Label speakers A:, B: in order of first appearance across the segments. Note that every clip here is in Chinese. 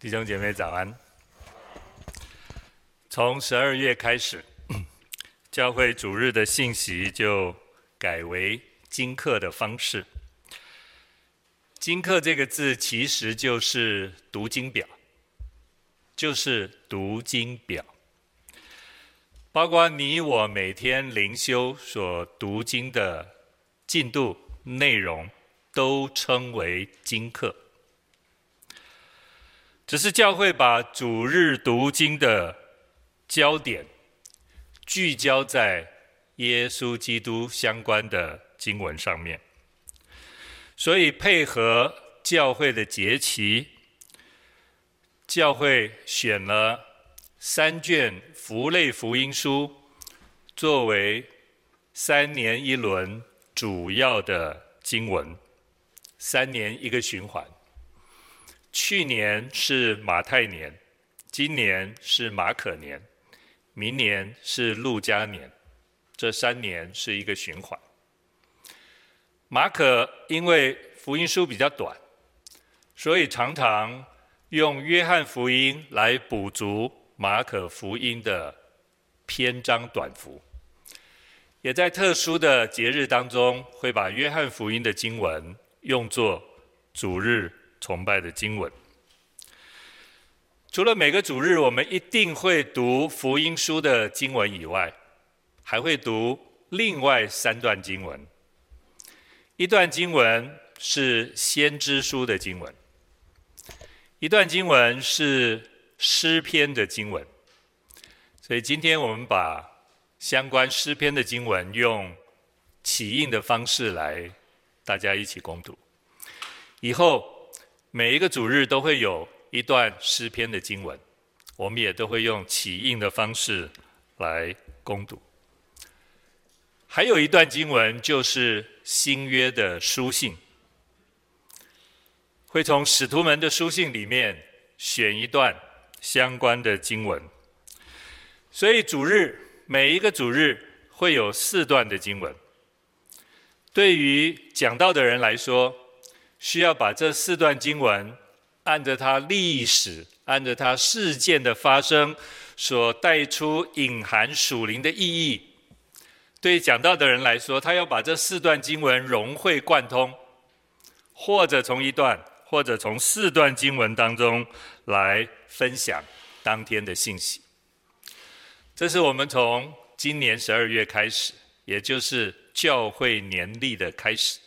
A: 弟兄姐妹早安。从十二月开始，教会主日的信息就改为经课的方式。经课这个字其实就是读经表，就是读经表，包括你我每天灵修所读经的进度内容，都称为经课。只是教会把主日读经的焦点聚焦在耶稣基督相关的经文上面，所以配合教会的节期，教会选了三卷福类福音书作为三年一轮主要的经文，三年一个循环。去年是马太年，今年是马可年，明年是路加年，这三年是一个循环。马可因为福音书比较短，所以常常用约翰福音来补足马可福音的篇章短幅，也在特殊的节日当中会把约翰福音的经文用作主日崇拜的经文，除了每个主日我们一定会读福音书的经文以外，还会读另外三段经文。一段经文是先知书的经文，一段经文是诗篇的经文。所以今天我们把相关诗篇的经文用起印的方式来大家一起共读，以后。每一个主日都会有一段诗篇的经文，我们也都会用起印的方式来攻读。还有一段经文就是新约的书信，会从使徒们的书信里面选一段相关的经文。所以主日每一个主日会有四段的经文。对于讲道的人来说，需要把这四段经文，按着它历史、按着它事件的发生，所带出隐含属灵的意义。对讲道的人来说，他要把这四段经文融会贯通，或者从一段，或者从四段经文当中来分享当天的信息。这是我们从今年十二月开始，也就是教会年历的开始。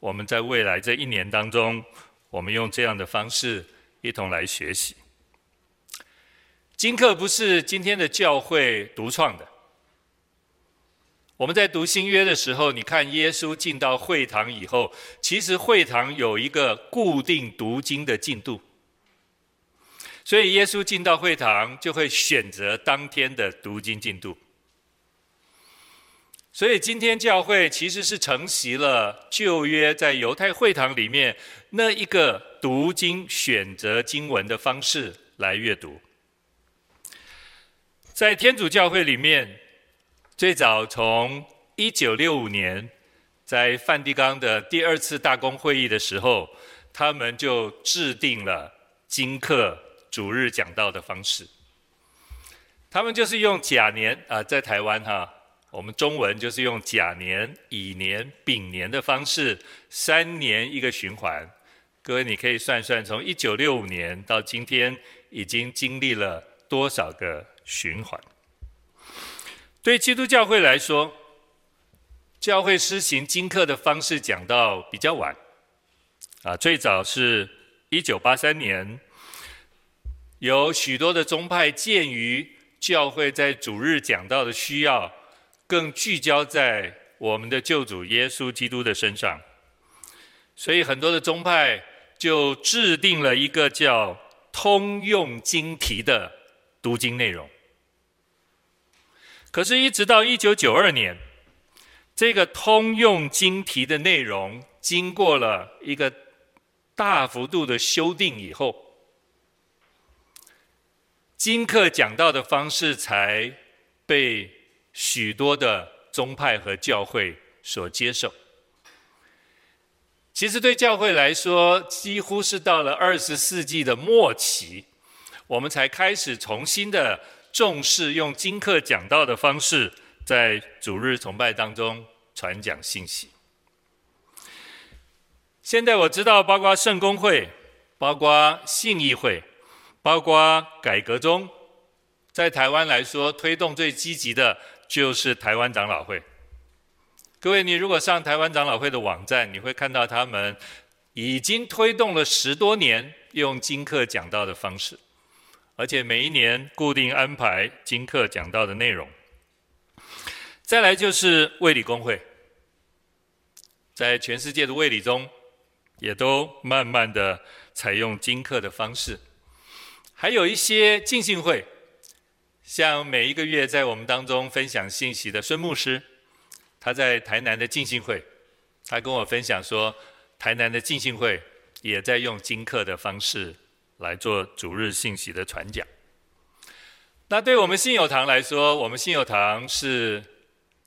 A: 我们在未来这一年当中，我们用这样的方式一同来学习。金课不是今天的教会独创的。我们在读新约的时候，你看耶稣进到会堂以后，其实会堂有一个固定读经的进度，所以耶稣进到会堂就会选择当天的读经进度。所以今天教会其实是承袭了旧约在犹太会堂里面那一个读经选择经文的方式来阅读。在天主教会里面，最早从一九六五年在梵蒂冈的第二次大公会议的时候，他们就制定了经课主日讲道的方式。他们就是用甲年啊、在台湾哈。我们中文就是用甲年、乙年、丙年的方式，三年一个循环。各位，你可以算算，从一九六五年到今天，已经经历了多少个循环？对基督教会来说，教会施行经课的方式讲到比较晚，啊，最早是一九八三年，有许多的宗派鉴于教会在主日讲道的需要。更聚焦在我们的救主耶稣基督的身上，所以很多的宗派就制定了一个叫通用经题的读经内容。可是，一直到一九九二年，这个通用经题的内容经过了一个大幅度的修订以后，经课讲道的方式才被。许多的宗派和教会所接受，其实对教会来说，几乎是到了二十世纪的末期，我们才开始重新的重视用经课讲道的方式，在主日崇拜当中传讲信息。现在我知道，包括圣公会，包括信义会，包括改革宗，在台湾来说，推动最积极的就是台湾长老会。各位，你如果上台湾长老会的网站，你会看到他们已经推动了十多年用金课讲道的方式，而且每一年固定安排金课讲道的内容。再来就是卫理公会，在全世界的卫理中，也都慢慢的采用金课的方式。还有一些浸信会，像每一个月在我们当中分享信息的孙牧师。他在台南的浸信会，他跟我分享说，台南的浸信会也在用金课的方式来做主日信息的传讲。那对我们信友堂来说，我们信友堂是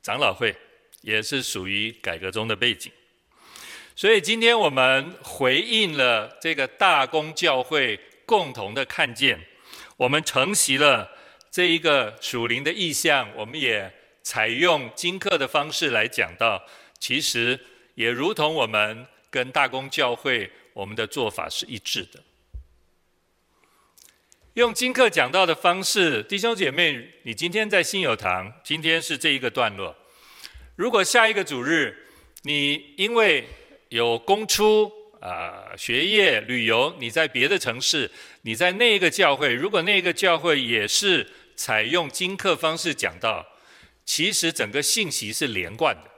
A: 长老会，也是属于改革中的背景，所以今天我们回应了这个大公教会共同的看见，我们承袭了这一个属灵的意向，我们也。采用金课的方式来讲到，其实也如同我们跟大公教会我们的做法是一致的。用金课讲到的方式，弟兄姐妹，你今天在信友堂，今天是这一个段落。如果下一个主日，你因为有公出啊、呃、学业、旅游，你在别的城市，你在那一个教会，如果那个教会也是采用金课方式讲到。其实整个信息是连贯的，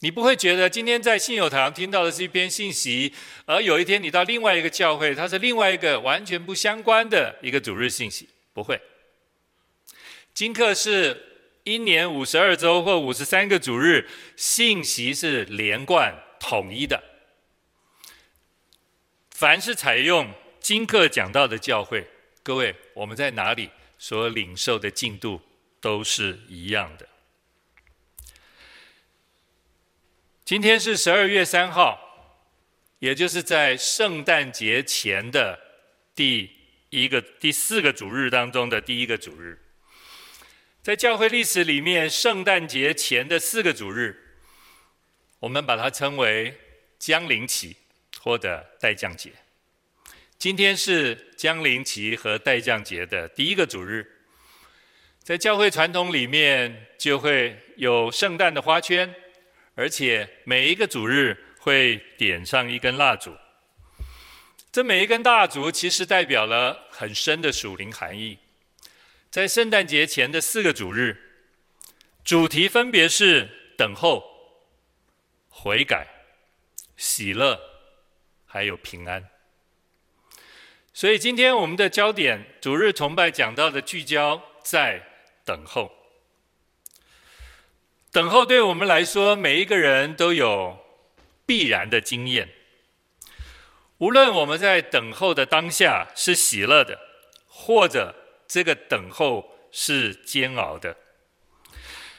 A: 你不会觉得今天在信友堂听到的是一篇信息，而有一天你到另外一个教会，它是另外一个完全不相关的一个主日信息，不会。金课是一年五十二周或五十三个主日，信息是连贯统一的。凡是采用金课讲到的教会，各位，我们在哪里所领受的进度？都是一样的。今天是十二月三号，也就是在圣诞节前的第一个、第四个主日当中的第一个主日。在教会历史里面，圣诞节前的四个主日，我们把它称为将临期或者待降节。今天是将临期和待降节的第一个主日。在教会传统里面，就会有圣诞的花圈，而且每一个主日会点上一根蜡烛。这每一根蜡烛其实代表了很深的属灵含义。在圣诞节前的四个主日，主题分别是等候、悔改、喜乐，还有平安。所以今天我们的焦点，主日崇拜讲到的聚焦在。等候，等候对我们来说，每一个人都有必然的经验。无论我们在等候的当下是喜乐的，或者这个等候是煎熬的，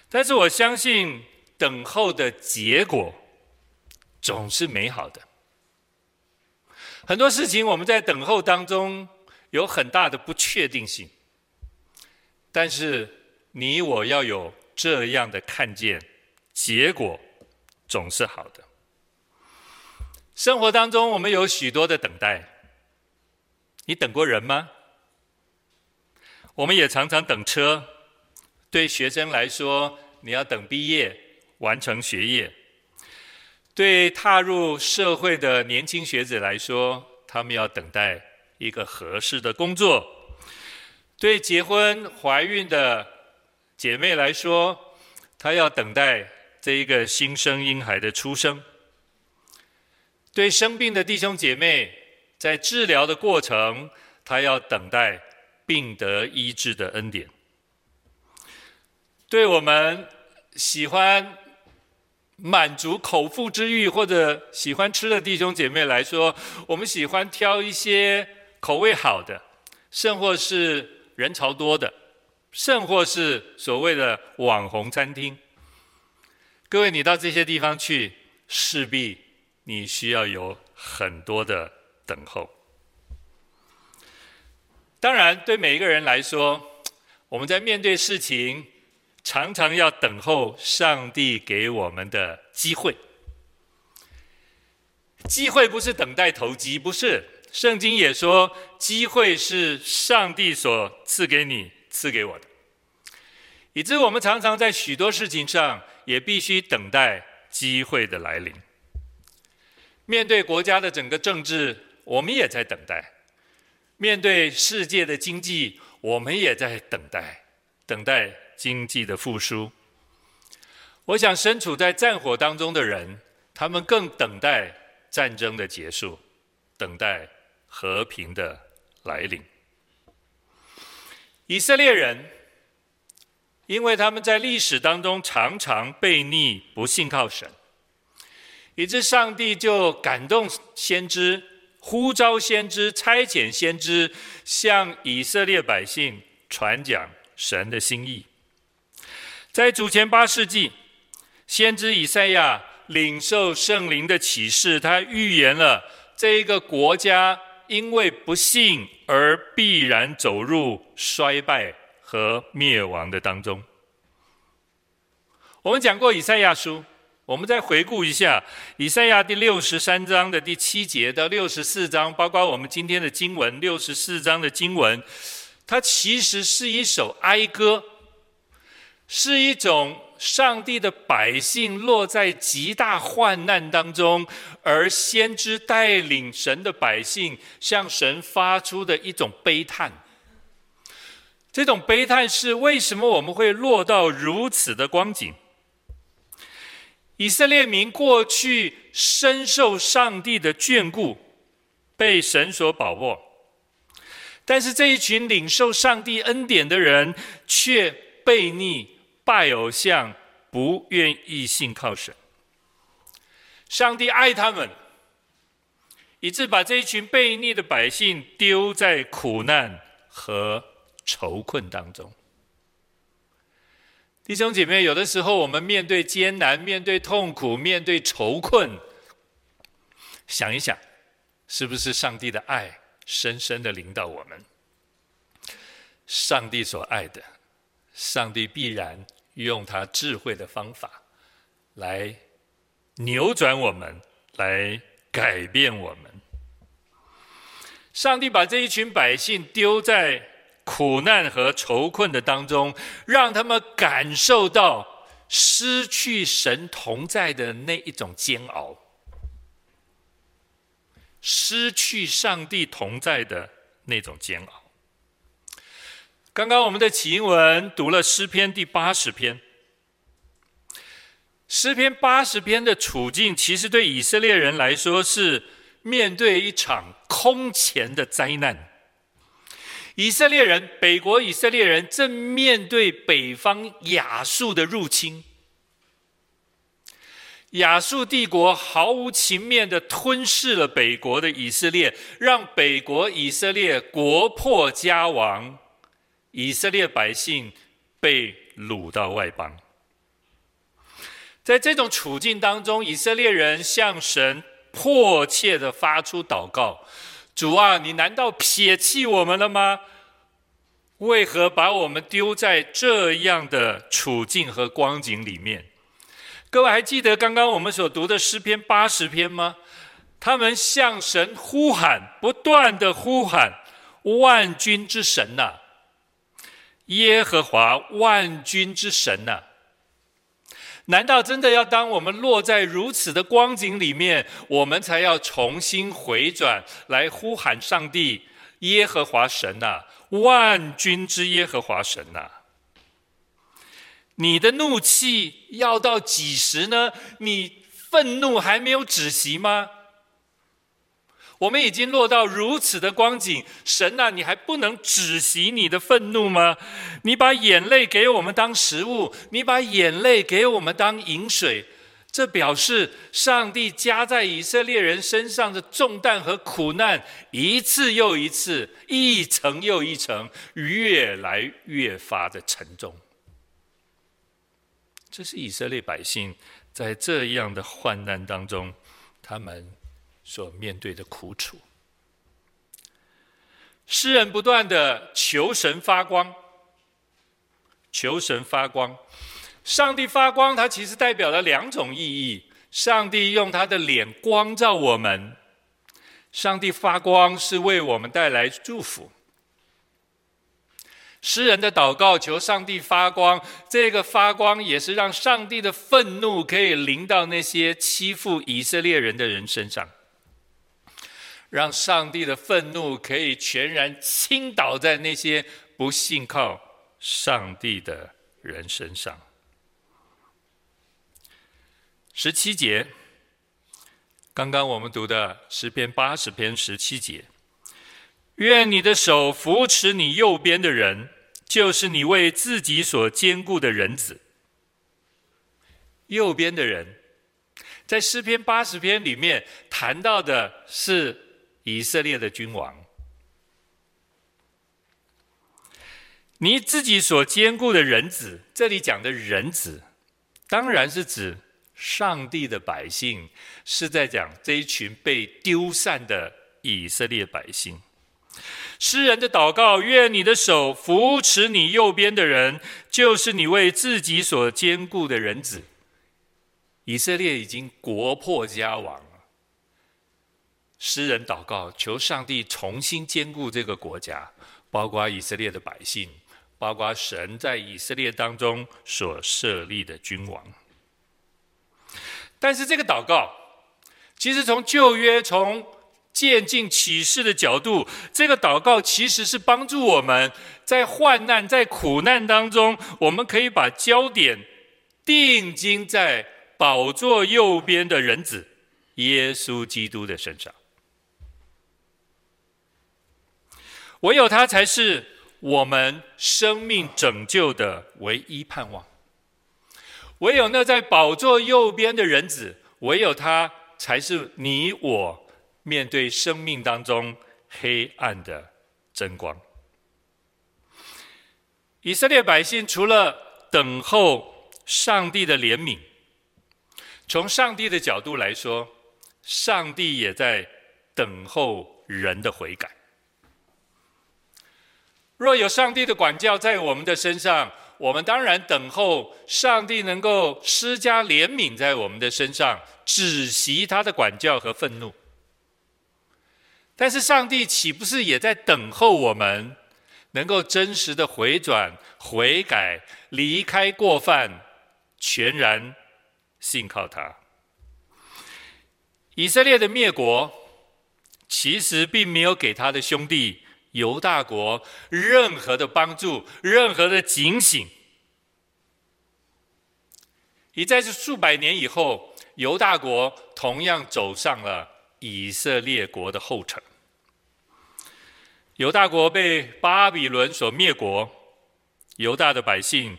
A: 但是我相信等候的结果总是美好的。很多事情我们在等候当中有很大的不确定性，但是。你我要有这样的看见，结果总是好的。生活当中，我们有许多的等待。你等过人吗？我们也常常等车。对学生来说，你要等毕业，完成学业；对踏入社会的年轻学子来说，他们要等待一个合适的工作；对结婚、怀孕的。姐妹来说，她要等待这一个新生婴孩的出生。对生病的弟兄姐妹，在治疗的过程，她要等待病得医治的恩典。对我们喜欢满足口腹之欲或者喜欢吃的弟兄姐妹来说，我们喜欢挑一些口味好的，甚或是人潮多的。甚或是所谓的网红餐厅，各位，你到这些地方去，势必你需要有很多的等候。当然，对每一个人来说，我们在面对事情，常常要等候上帝给我们的机会。机会不是等待投机，不是。圣经也说，机会是上帝所赐给你、赐给我的。以致我们常常在许多事情上，也必须等待机会的来临。面对国家的整个政治，我们也在等待；面对世界的经济，我们也在等待，等待经济的复苏。我想，身处在战火当中的人，他们更等待战争的结束，等待和平的来临。以色列人，因为他们在历史当中常常悖逆，不信靠神。以致上帝就感动先知，呼召先知，差遣先知，向以色列百姓传讲神的心意。在主前八世纪，先知以赛亚领受圣灵的启示，他预言了这一个国家因为不幸而必然走入衰败和灭亡的当中。我们讲过以赛亚书。我们再回顾一下以赛亚第六十三章的第七节到六十四章，包括我们今天的经文六十四章的经文，它其实是一首哀歌，是一种上帝的百姓落在极大患难当中，而先知带领神的百姓向神发出的一种悲叹。这种悲叹是为什么我们会落到如此的光景？以色列民过去深受上帝的眷顾，被神所保护，但是这一群领受上帝恩典的人，却悖逆、拜偶像，不愿意信靠神。上帝爱他们，以致把这一群悖逆的百姓丢在苦难和愁困当中。弟兄姐妹，有的时候我们面对艰难、面对痛苦、面对愁困，想一想，是不是上帝的爱深深的领导我们？上帝所爱的，上帝必然用他智慧的方法来扭转我们，来改变我们。上帝把这一群百姓丢在。苦难和愁困的当中，让他们感受到失去神同在的那一种煎熬，失去上帝同在的那种煎熬。刚刚我们的起英文读了诗篇第八十篇，诗篇八十篇的处境，其实对以色列人来说是面对一场空前的灾难。以色列人，北国以色列人正面对北方亚述的入侵。亚述帝国毫无情面地吞噬了北国的以色列，让北国以色列国破家亡，以色列百姓被掳到外邦。在这种处境当中，以色列人向神迫切地发出祷告。主啊，你难道撇弃我们了吗？为何把我们丢在这样的处境和光景里面？各位还记得刚刚我们所读的诗篇八十篇吗？他们向神呼喊，不断的呼喊：“万军之神呐，耶和华万军之神呐！”难道真的要当我们落在如此的光景里面，我们才要重新回转来呼喊上帝耶和华神呐？万军之耶和华神呐，你的怒气要到几时呢？你愤怒还没有止息吗？我们已经落到如此的光景，神呐，你还不能止息你的愤怒吗？你把眼泪给我们当食物，你把眼泪给我们当饮水，这表示上帝加在以色列人身上的重担和苦难，一次又一次，一层又一层，越来越发的沉重。这是以色列百姓在这样的患难当中。他们所面对的苦楚。诗人不断的求神发光，求神发光。上帝发光，它其实代表了两种意义。上帝用他的脸光照我们，上帝发光是为我们带来祝福。诗人的祷告求上帝发光，这个发光也是让上帝的愤怒可以临到那些欺负以色列人的人身上，让上帝的愤怒可以全然倾倒在那些不信靠上帝的人身上。十七节，刚刚我们读的诗篇八十篇十七节，愿你的手扶持你右边的人，就是你为自己所坚固的人子。右边的人，在诗篇八十篇里面谈到的是以色列的君王。你自己所坚固的人子，这里讲的人子，当然是指。上帝的百姓是在讲这一群被丢散的以色列百姓。诗人的祷告：愿你的手扶持你右边的人，就是你为自己所坚固的人子。以色列已经国破家亡，诗人祷告，求上帝重新兼顾这个国家，包括以色列的百姓，包括神在以色列当中所设立的君王。但是这个祷告，其实从旧约、从渐进启示的角度，这个祷告其实是帮助我们在患难、在苦难当中，我们可以把焦点定睛在宝座右边的人子耶稣基督的身上。唯有他才是我们生命拯救的唯一盼望。唯有那在宝座右边的人子，唯有他才是你我面对生命当中黑暗的真光。以色列百姓除了等候上帝的怜悯，从上帝的角度来说，上帝也在等候人的悔改。若有上帝的管教在我们的身上，我们当然等候上帝能够施加怜悯在我们的身上，止息他的管教和愤怒。但是上帝岂不是也在等候我们能够真实的回转、悔改、离开过犯，全然信靠他？以色列的灭国，其实并没有给他的兄弟。犹大国任何的帮助，任何的警醒，已在这数百年以后，犹大国同样走上了以色列国的后尘。犹大国被巴比伦所灭国，犹大的百姓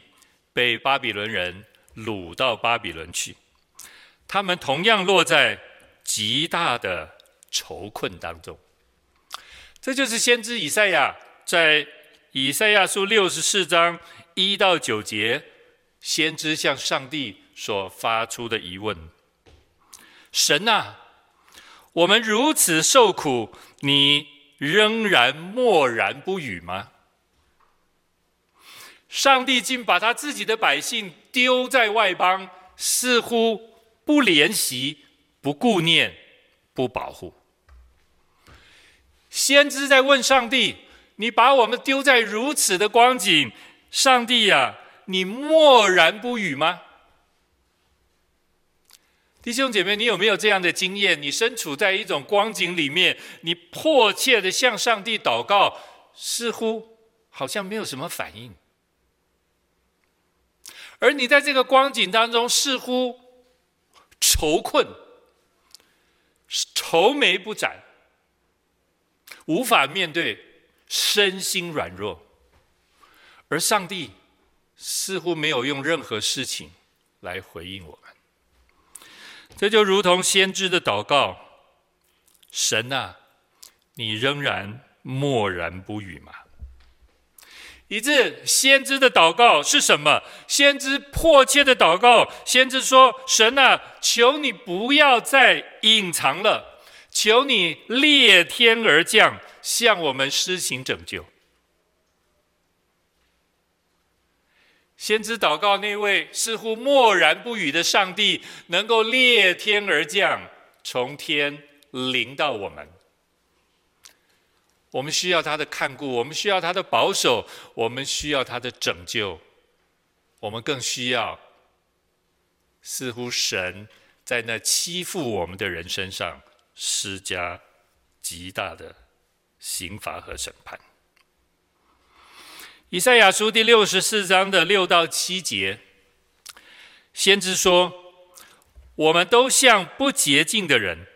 A: 被巴比伦人掳到巴比伦去，他们同样落在极大的愁困当中。这就是先知以赛亚在以赛亚书六十四章一到九节，先知向上帝所发出的疑问：神啊，我们如此受苦，你仍然默然不语吗？上帝竟把他自己的百姓丢在外邦，似乎不怜惜、不顾念、不保护。先知在问上帝：“你把我们丢在如此的光景，上帝呀，你默然不语吗？”弟兄姐妹，你有没有这样的经验？你身处在一种光景里面，你迫切的向上帝祷告，似乎好像没有什么反应，而你在这个光景当中，似乎愁困、愁眉不展。无法面对，身心软弱，而上帝似乎没有用任何事情来回应我们。这就如同先知的祷告：“神啊，你仍然默然不语吗？”以致先知的祷告是什么？先知迫切的祷告，先知说：“神啊，求你不要再隐藏了，求你裂天而降，向我们施行拯救。”先知祷告那位似乎默然不语的上帝，能够裂天而降，从天临到我们。我们需要他的看顾，我们需要他的保守，我们需要他的拯救，我们更需要，似乎神在那欺负我们的人身上施加极大的刑罚和审判。以赛亚书第六十四章的六到七节，先知说：“我们都像不洁净的人，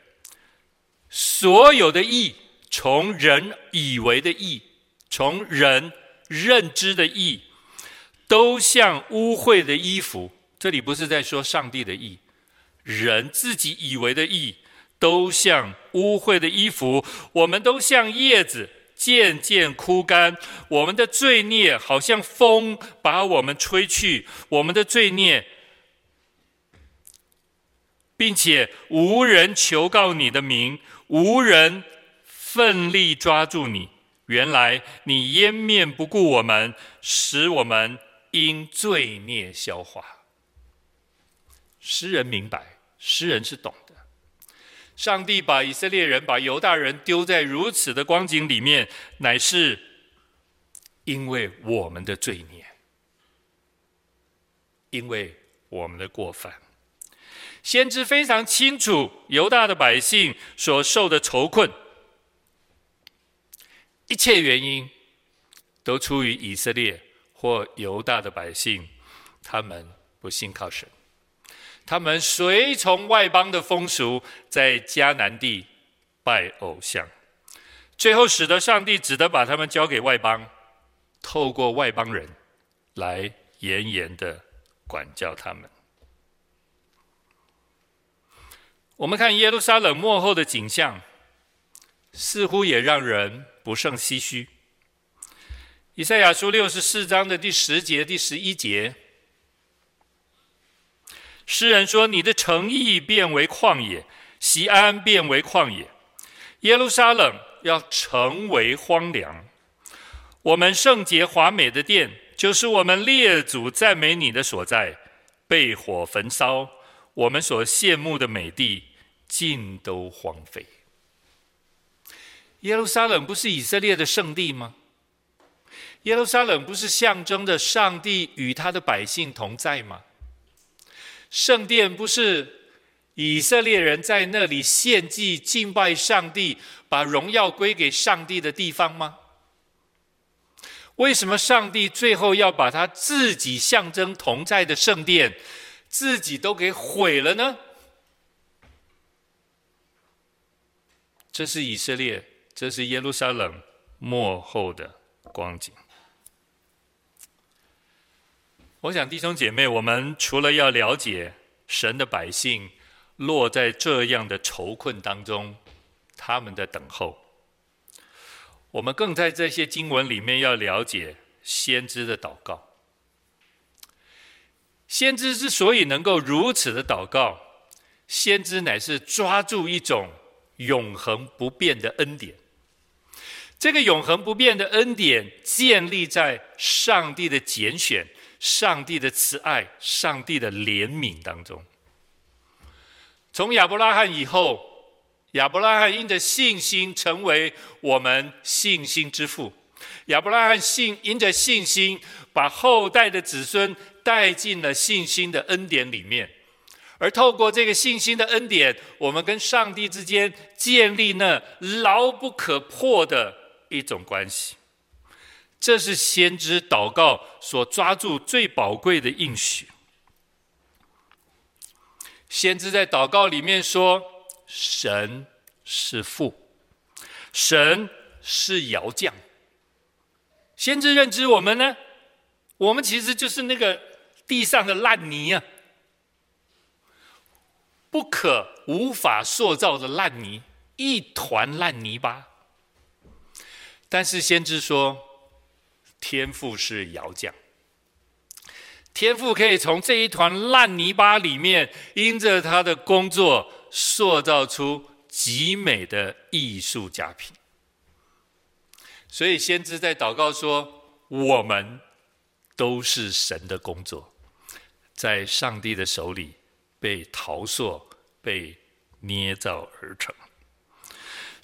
A: 所有的义。”从人以为的义，从人认知的义，都像污秽的衣服。这里不是在说上帝的义，人自己以为的义，都像污秽的衣服。我们都像叶子，渐渐枯干。我们的罪孽好像风把我们吹去，我们的罪孽，并且无人求告你的名，无人。奋力抓住你，原来你掩面不顾我们，使我们因罪孽消化。诗人明白，诗人是懂。上帝把以色列人、把犹大人丢在如此的光景里面，乃是因为我们的罪孽，因为我们的过犯。先知非常清楚犹大的百姓所受的愁困。一切原因都出于以色列或犹大的百姓，他们不信靠神，他们随从外邦的风俗，在迦南地拜偶像，最后使得上帝只得把他们交给外邦，透过外邦人来严严的管教他们。我们看耶路撒冷末后的景象，似乎也让人。不胜唏嘘。以赛亚书六十四章的第十节、第十一节，诗人说：“你的诚意变为旷野，锡安变为旷野，耶路撒冷要成为荒凉。我们圣洁华美的殿，就是我们列祖赞美你的所在，被火焚烧，我们所羡慕的美地，尽都荒废。”耶路撒冷不是以色列的圣地吗？耶路撒冷不是象征着上帝与他的百姓同在吗？圣殿不是以色列人在那里献祭敬拜上帝、把荣耀归给上帝的地方吗？为什么上帝最后要把他自己象征同在的圣殿，自己都给毁了呢？这是以色列。这是耶路撒冷末后的光景。我想弟兄姐妹，我们除了要了解神的百姓落在这样的愁困当中，他们的等候，我们更在这些经文里面要了解先知的祷告。先知之所以能够如此的祷告，先知乃是抓住一种永恒不变的恩典。这个永恒不变的恩典建立在上帝的拣选、上帝的慈爱、上帝的怜悯当中。从亚伯拉罕以后，亚伯拉罕因着信心成为我们信心之父。亚伯拉罕信因着信心，把后代的子孙带进了信心的恩典里面，而透过这个信心的恩典，我们跟上帝之间建立那牢不可破的。一种关系，这是先知祷告所抓住最宝贵的应许。先知在祷告里面说：“神是父，神是窑匠。”先知认知我们呢，我们其实就是那个地上的烂泥啊，不可无法塑造的烂泥，一团烂泥巴。但是先知说，天赋是窑匠，天赋可以从这一团烂泥巴里面，因着他的工作，塑造出极美的艺术佳品。所以先知在祷告说：“我们都是神的工作，在上帝的手里被陶塑、被捏造而成。”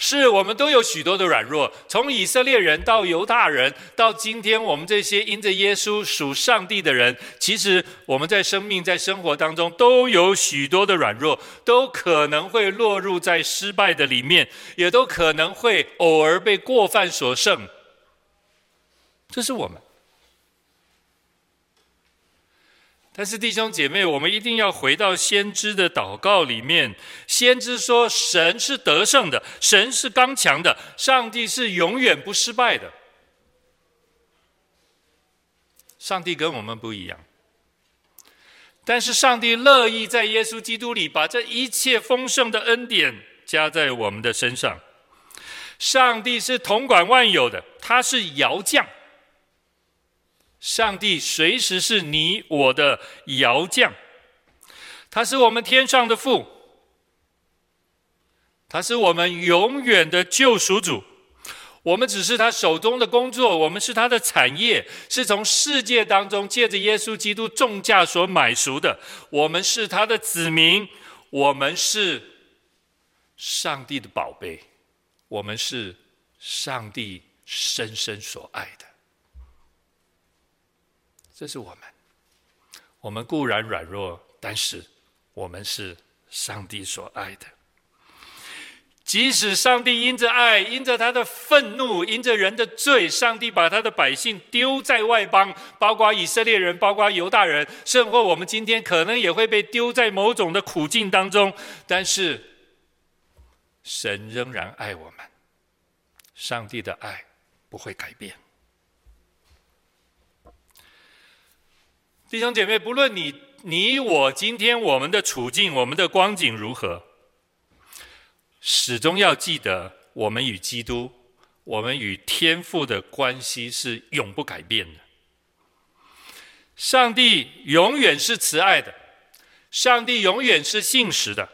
A: 是我们都有许多的软弱，从以色列人到犹大人，到今天我们这些因着耶稣属上帝的人，其实我们在生命、在生活当中都有许多的软弱，都可能会落入在失败的里面，也都可能会偶尔被过犯所胜。这是我们。但是弟兄姐妹，我们一定要回到先知的祷告里面。先知说：“神是得胜的，神是刚强的，上帝是永远不失败的。上帝跟我们不一样，但是上帝乐意在耶稣基督里把这一切丰盛的恩典加在我们的身上。上帝是统管万有的，他是摇将。”上帝随时是你我的窑匠，他是我们天上的父，他是我们永远的救赎主。我们只是他手中的工作，我们是他的产业，是从世界当中借着耶稣基督重价所买赎的。我们是他的子民，我们是上帝的宝贝，我们是上帝深深所爱的。这是我们，我们固然软弱，但是我们是上帝所爱的。即使上帝因着爱，因着他的愤怒，因着人的罪，上帝把他的百姓丢在外邦，包括以色列人，包括犹大人，甚或我们今天可能也会被丢在某种的苦境当中，但是神仍然爱我们，上帝的爱不会改变。弟兄姐妹，不论你、你我今天我们的处境、我们的光景如何，始终要记得，我们与基督、我们与天父的关系是永不改变的。上帝永远是慈爱的，上帝永远是信实的，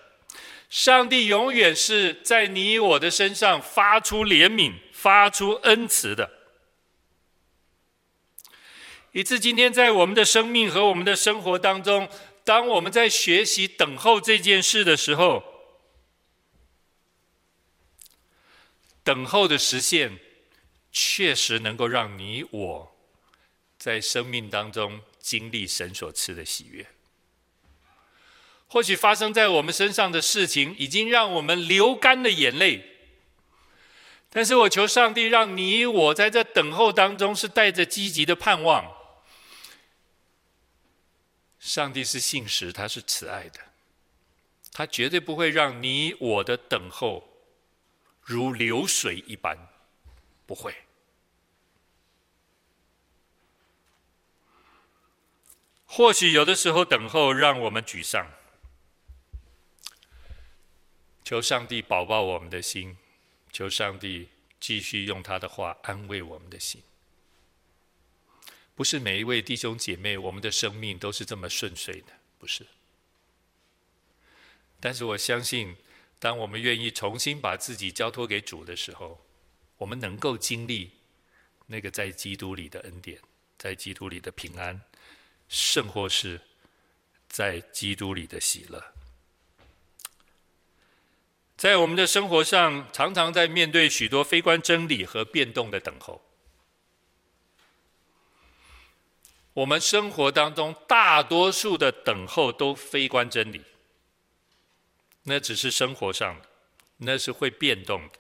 A: 上帝永远是在你我的身上发出怜悯、发出恩慈的。以致今天在我们的生命和我们的生活当中，当我们在学习等候这件事的时候，等候的实现，确实能够让你我在生命当中经历神所赐的喜悦。或许发生在我们身上的事情，已经让我们流干了眼泪，但是我求上帝，让你我在这等候当中是带着积极的盼望。上帝是信实，他是慈爱的，他绝对不会让你我的等候如流水一般，不会。或许有的时候等候让我们沮丧，求上帝保抱我们的心，求上帝继续用他的话安慰我们的心。不是每一位弟兄姐妹，我们的生命都是这么顺遂的，不是。但是我相信，当我们愿意重新把自己交托给主的时候，我们能够经历那个在基督里的恩典，在基督里的平安，甚或是在基督里的喜乐。在我们的生活上，常常在面对许多非关真理和变动的等候。我们生活当中大多数的等候都非关真理，那只是生活上的，那是会变动的。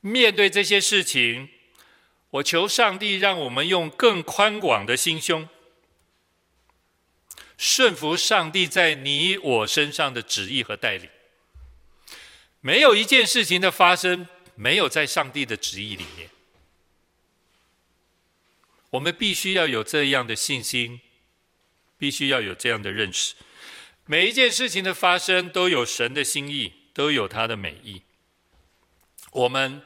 A: 面对这些事情，我求上帝让我们用更宽广的心胸，顺服上帝在你我身上的旨意和带领。没有一件事情的发生，没有在上帝的旨意里面。我们必须要有这样的信心，必须要有这样的认识。每一件事情的发生都有神的心意，都有他的美意。我们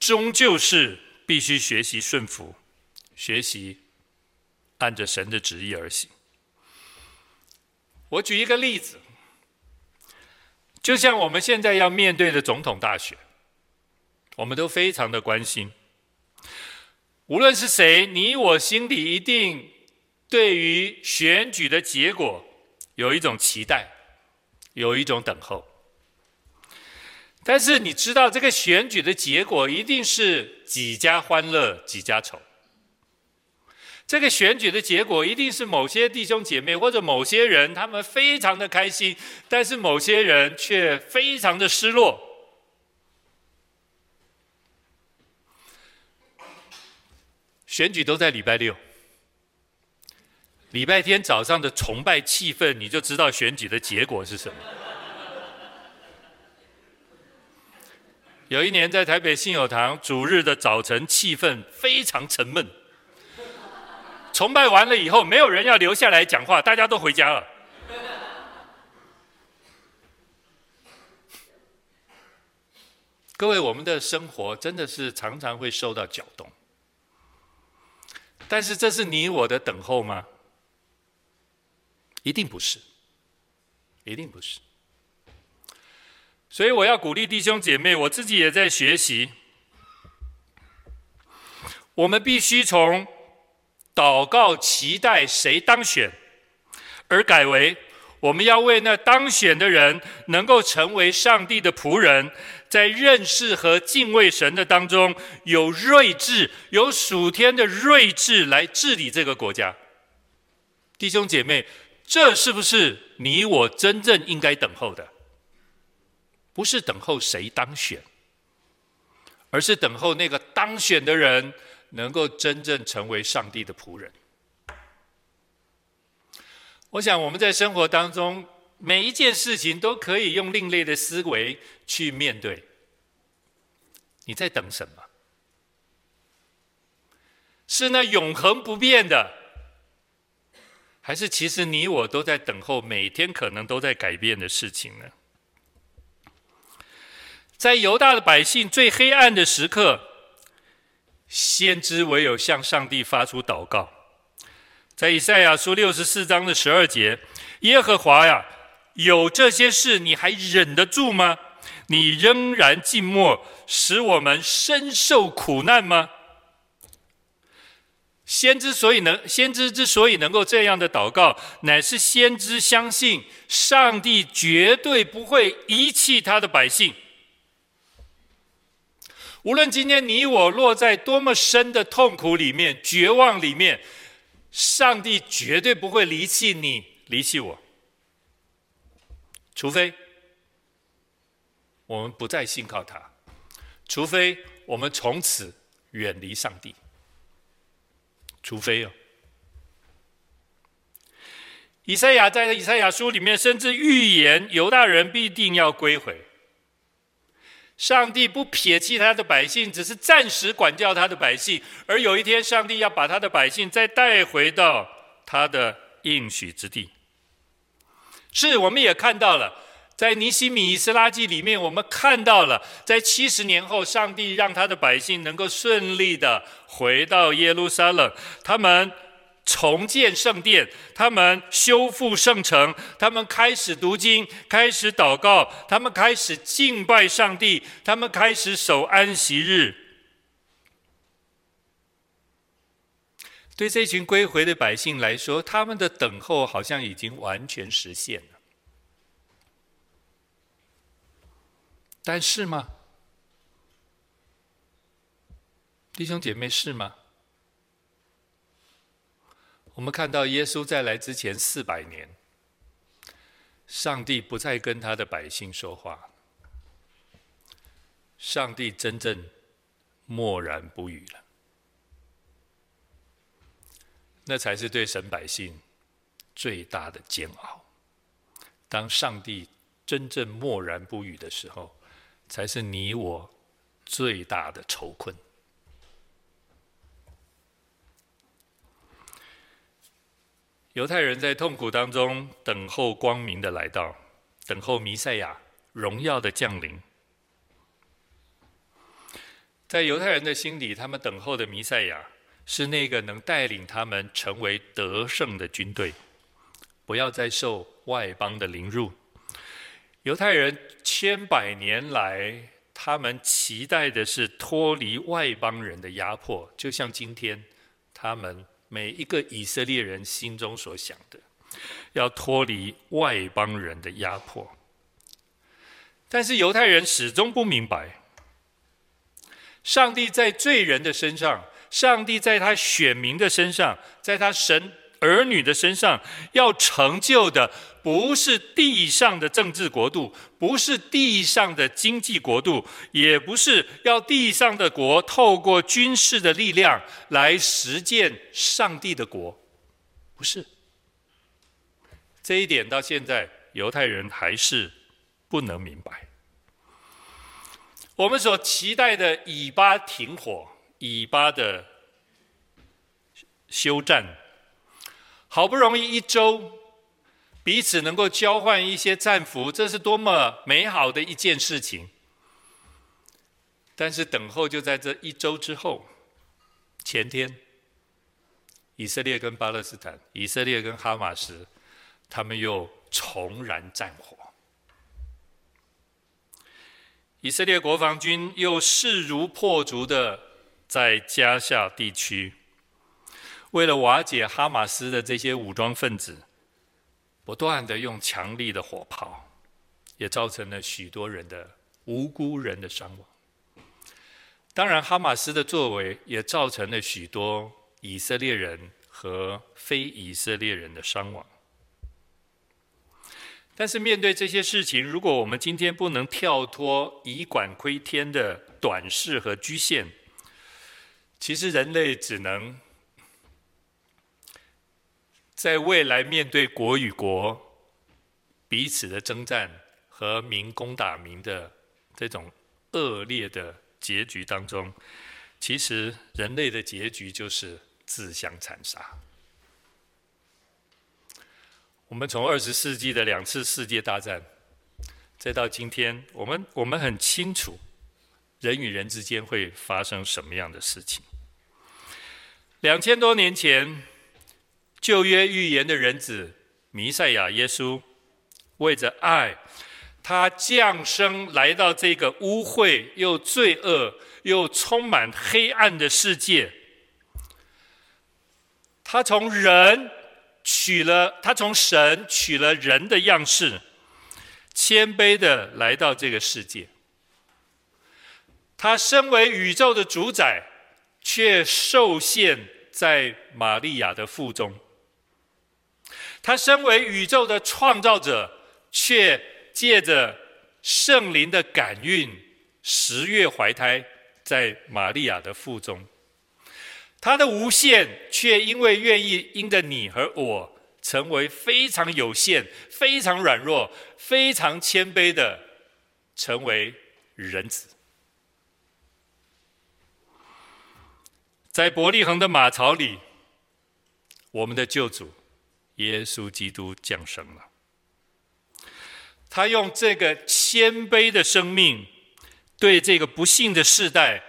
A: 终究是必须学习顺服，学习按着神的旨意而行。我举一个例子，就像我们现在要面对的总统大选，我们都非常的关心。无论是谁，你我心里一定对于选举的结果有一种期待，有一种等候。但是你知道，这个选举的结果一定是几家欢乐几家愁。这个选举的结果一定是某些弟兄姐妹或者某些人，他们非常的开心，但是某些人却非常的失落。选举都在礼拜六，礼拜天早上的崇拜气氛，你就知道选举的结果是什么。有一年在台北信友堂主日的早晨，气氛非常沉闷。崇拜完了以后，没有人要留下来讲话，大家都回家了。各位，我们的生活真的是常常会受到搅动，但是这是你我的等候吗？一定不是，一定不是。所以我要鼓励弟兄姐妹，我自己也在学习，我们必须从。祷告期待谁当选，而改为我们要为那当选的人能够成为上帝的仆人，在认识和敬畏神的当中有睿智，有属天的睿智来治理这个国家。弟兄姐妹，这是不是你我真正应该等候的？不是等候谁当选，而是等候那个当选的人。能够真正成为上帝的仆人，我想我们在生活当中每一件事情都可以用另类的思维去面对。你在等什么？是那永恒不变的，还是其实你我都在等候每天可能都在改变的事情呢？在犹大的百姓最黑暗的时刻。先知唯有向上帝发出祷告，在以赛亚书六十四章的十二节，耶和华呀，有这些事你还忍得住吗？你仍然静默，使我们深受苦难吗？先知所以能，先知之所以能够这样的祷告，乃是先知相信上帝绝对不会遗弃他的百姓。无论今天你我落在多么深的痛苦里面、绝望里面，上帝绝对不会离弃你、离弃我，除非我们不再信靠他，除非我们从此远离上帝，除非哦。以赛亚在以赛亚书里面甚至预言犹大人必定要归回。上帝不撇弃他的百姓，只是暂时管教他的百姓，而有一天，上帝要把他的百姓再带回到他的应许之地。是，我们也看到了，在尼希米斯拉记里面，我们看到了，在七十年后，上帝让他的百姓能够顺利的回到耶路撒冷，他们。重建圣殿，他们修复圣城，他们开始读经，开始祷告，他们开始敬拜上帝，他们开始守安息日。对这群归回的百姓来说，他们的等候好像已经完全实现了。但是吗？弟兄姐妹，是吗？我们看到耶稣在来之前四百年，上帝不再跟他的百姓说话，上帝真正默然不语了，那才是对神百姓最大的煎熬。当上帝真正默然不语的时候，才是你我最大的愁困。犹太人在痛苦当中等候光明的来到，等候弥赛亚荣耀的降临。在犹太人的心里，他们等候的弥赛亚是那个能带领他们成为得胜的军队，不要再受外邦的凌辱。犹太人千百年来，他们期待的是脱离外邦人的压迫，就像今天他们每一个以色列人心中所想的，要脱离外邦人的压迫。但是犹太人始终不明白，上帝在罪人的身上，上帝在他选民的身上，在他神儿女的身上，要成就的不是地上的政治国度，不是地上的经济国度，也不是要地上的国透过军事的力量来实践上帝的国，不是。这一点到现在犹太人还是。不能明白，我们所期待的以巴停火、以巴的休战，好不容易一周，彼此能够交换一些战俘，这是多么美好的一件事情。但是等候就在这一周之后，前天，以色列跟巴勒斯坦、以色列跟哈马斯，他们又重燃战火。以色列国防军又势如破竹的在加萨地区，为了瓦解哈马斯的这些武装分子，不断的用强力的火炮，也造成了许多人的无辜人的伤亡。当然，哈马斯的作为也造成了许多以色列人和非以色列人的伤亡。但是面对这些事情，如果我们今天不能跳脱以管窥天的短视和局限，其实人类只能在未来面对国与国彼此的征战和民攻打民的这种恶劣的结局当中，其实人类的结局就是自相残杀。我们从二十世纪的两次世界大战，再到今天，我们我们很清楚，人与人之间会发生什么样的事情。两千多年前，旧约预言的人子弥赛亚耶稣，为着爱，他降生来到这个污秽又罪恶又充满黑暗的世界，他从人。取了他从神取了人的样式，谦卑的来到这个世界。他身为宇宙的主宰，却受限在玛利亚的腹中。他身为宇宙的创造者，却借着圣灵的感孕，十月怀胎在玛利亚的腹中。他的无限，却因为愿意因着你和我，成为非常有限、非常软弱、非常谦卑的，成为人子。在伯利恒的马槽里，我们的救主耶稣基督降生了。他用这个谦卑的生命，对这个不幸的世代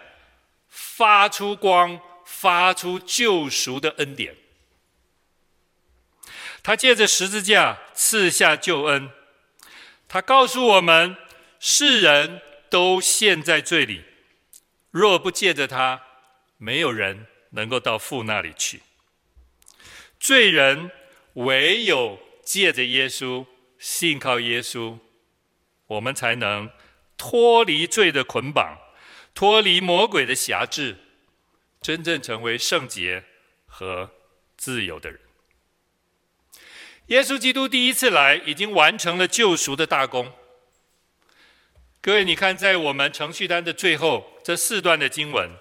A: 发出光。发出救赎的恩典，他借着十字架赐下救恩。他告诉我们，世人都陷在罪里，若不借着他，没有人能够到父那里去。罪人唯有借着耶稣，信靠耶稣，我们才能脱离罪的捆绑，脱离魔鬼的辖制。真正成为圣洁和自由的人。耶稣基督第一次来，已经完成了救赎的大功。各位，你看，在我们程序单的最后这四段的经文，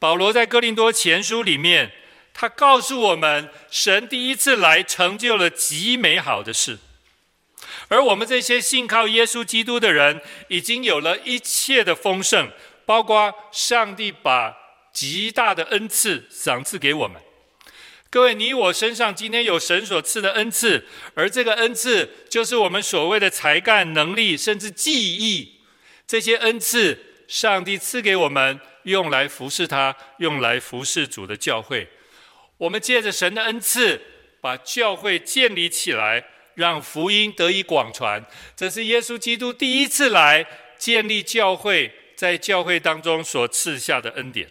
A: 保罗在哥林多前书里面，他告诉我们，神第一次来成就了极美好的事，而我们这些信靠耶稣基督的人，已经有了一切的丰盛，包括上帝把极大的恩赐赏赐给我们，各位，你我身上今天有神所赐的恩赐，而这个恩赐就是我们所谓的才干、能力，甚至技艺。这些恩赐上帝赐给我们，用来服侍他，用来服侍主的教会。我们借着神的恩赐，把教会建立起来，让福音得以广传。这是耶稣基督第一次来建立教会，在教会当中所赐下的恩典。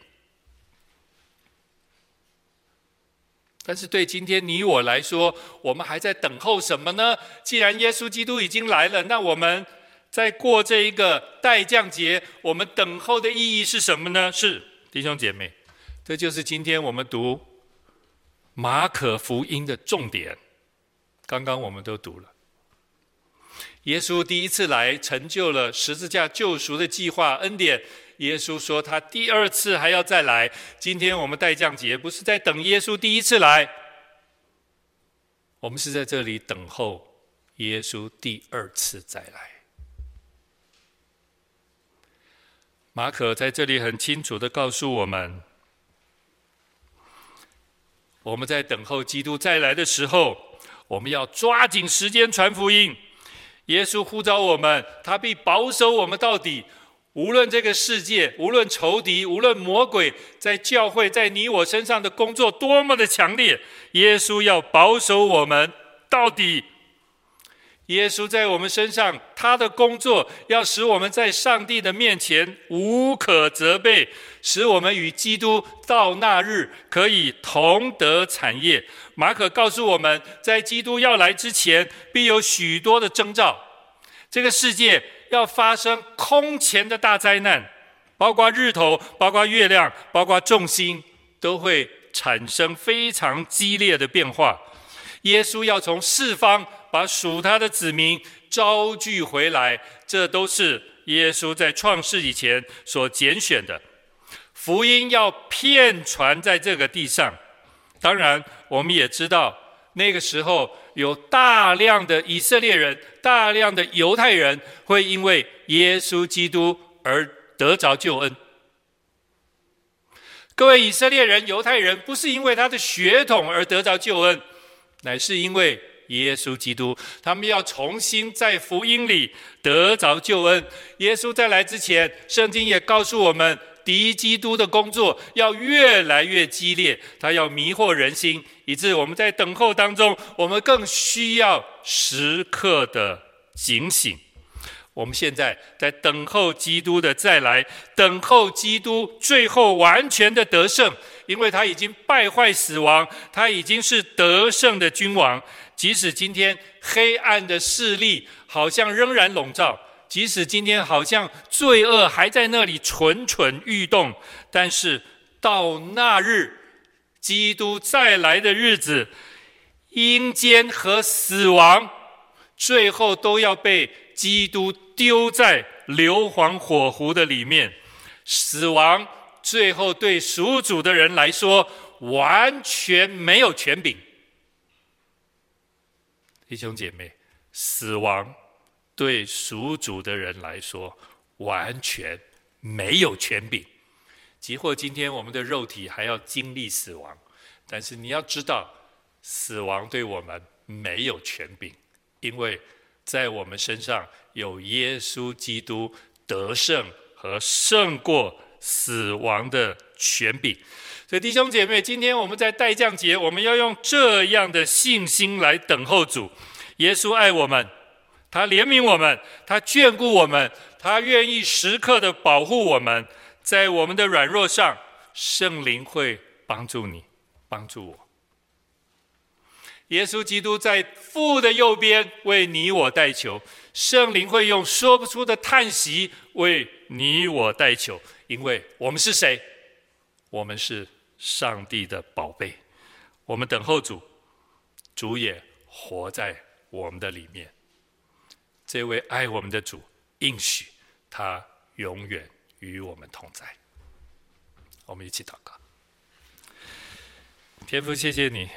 A: 但是对今天你我来说，我们还在等候什么呢？既然耶稣基督已经来了，那我们在过这一个待降节，我们等候的意义是什么呢？是弟兄姐妹，这就是今天我们读马可福音的重点。刚刚我们都读了，耶稣第一次来成就了十字架救赎的计划恩典。耶稣说他第二次还要再来。今天我们待降节不是在等耶稣第一次来，我们是在这里等候耶稣第二次再来。马可在这里很清楚的告诉我们，我们在等候基督再来的时候，我们要抓紧时间传福音。耶稣呼召我们，他必保守我们到底。无论这个世界，无论仇敌，无论魔鬼，在教会，在你我身上的工作多么的强烈，耶稣要保守我们到底。耶稣在我们身上，他的工作要使我们在上帝的面前无可责备，使我们与基督到那日可以同得产业。马可告诉我们，在基督要来之前，必有许多的征兆。这个世界。要发生空前的大灾难，包括日头、包括月亮、包括众星，都会产生非常激烈的变化。耶稣要从四方把属他的子民招聚回来，这都是耶稣在创世以前所拣选的。福音要遍传在这个地上。当然，我们也知道那个时候。有大量的以色列人、大量的犹太人会因为耶稣基督而得着救恩。各位以色列人、犹太人不是因为他的血统而得着救恩，乃是因为耶稣基督，他们要重新在福音里得着救恩。耶稣在来之前，圣经也告诉我们。敌基督的工作要越来越激烈，他要迷惑人心，以致我们在等候当中，我们更需要时刻的警醒。我们现在在等候基督的再来，等候基督最后完全的得胜，因为他已经败坏死亡，他已经是得胜的君王。即使今天黑暗的势力好像仍然笼罩。即使今天好像罪恶还在那里蠢蠢欲动，但是到那日，基督再来的日子，阴间和死亡最后都要被基督丢在硫磺火湖的里面。死亡最后对属主的人来说，完全没有权柄。弟兄姐妹，死亡。对属主的人来说，完全没有权柄。即或今天我们的肉体还要经历死亡，但是你要知道，死亡对我们没有权柄，因为在我们身上有耶稣基督得胜和胜过死亡的权柄。所以弟兄姐妹，今天我们在待降节，我们要用这样的信心来等候主。耶稣爱我们。他怜悯我们，他眷顾我们，他愿意时刻的保护我们，在我们的软弱上，圣灵会帮助你，帮助我。耶稣基督在父的右边为你我代求，圣灵会用说不出的叹息为你我代求，因为我们是谁？我们是上帝的宝贝，我们等候主，主也活在我们的里面。这位爱我们的主应许，他永远与我们同在。我们一起祷告。天父，谢谢你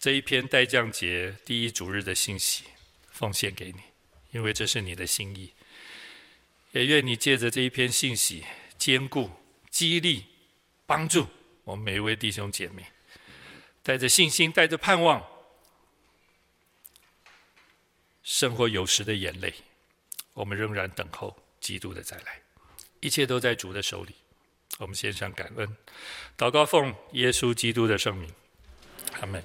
A: 这一篇待降节第一主日的信息，奉献给你，因为这是你的心意。也愿你借着这一篇信息，坚固、激励、帮助我们每一位弟兄姐妹，带着信心，带着盼望。胜过有时的眼泪，我们仍然等候基督的再来。一切都在主的手里。我们献上感恩，祷告奉耶稣基督的圣名，阿门。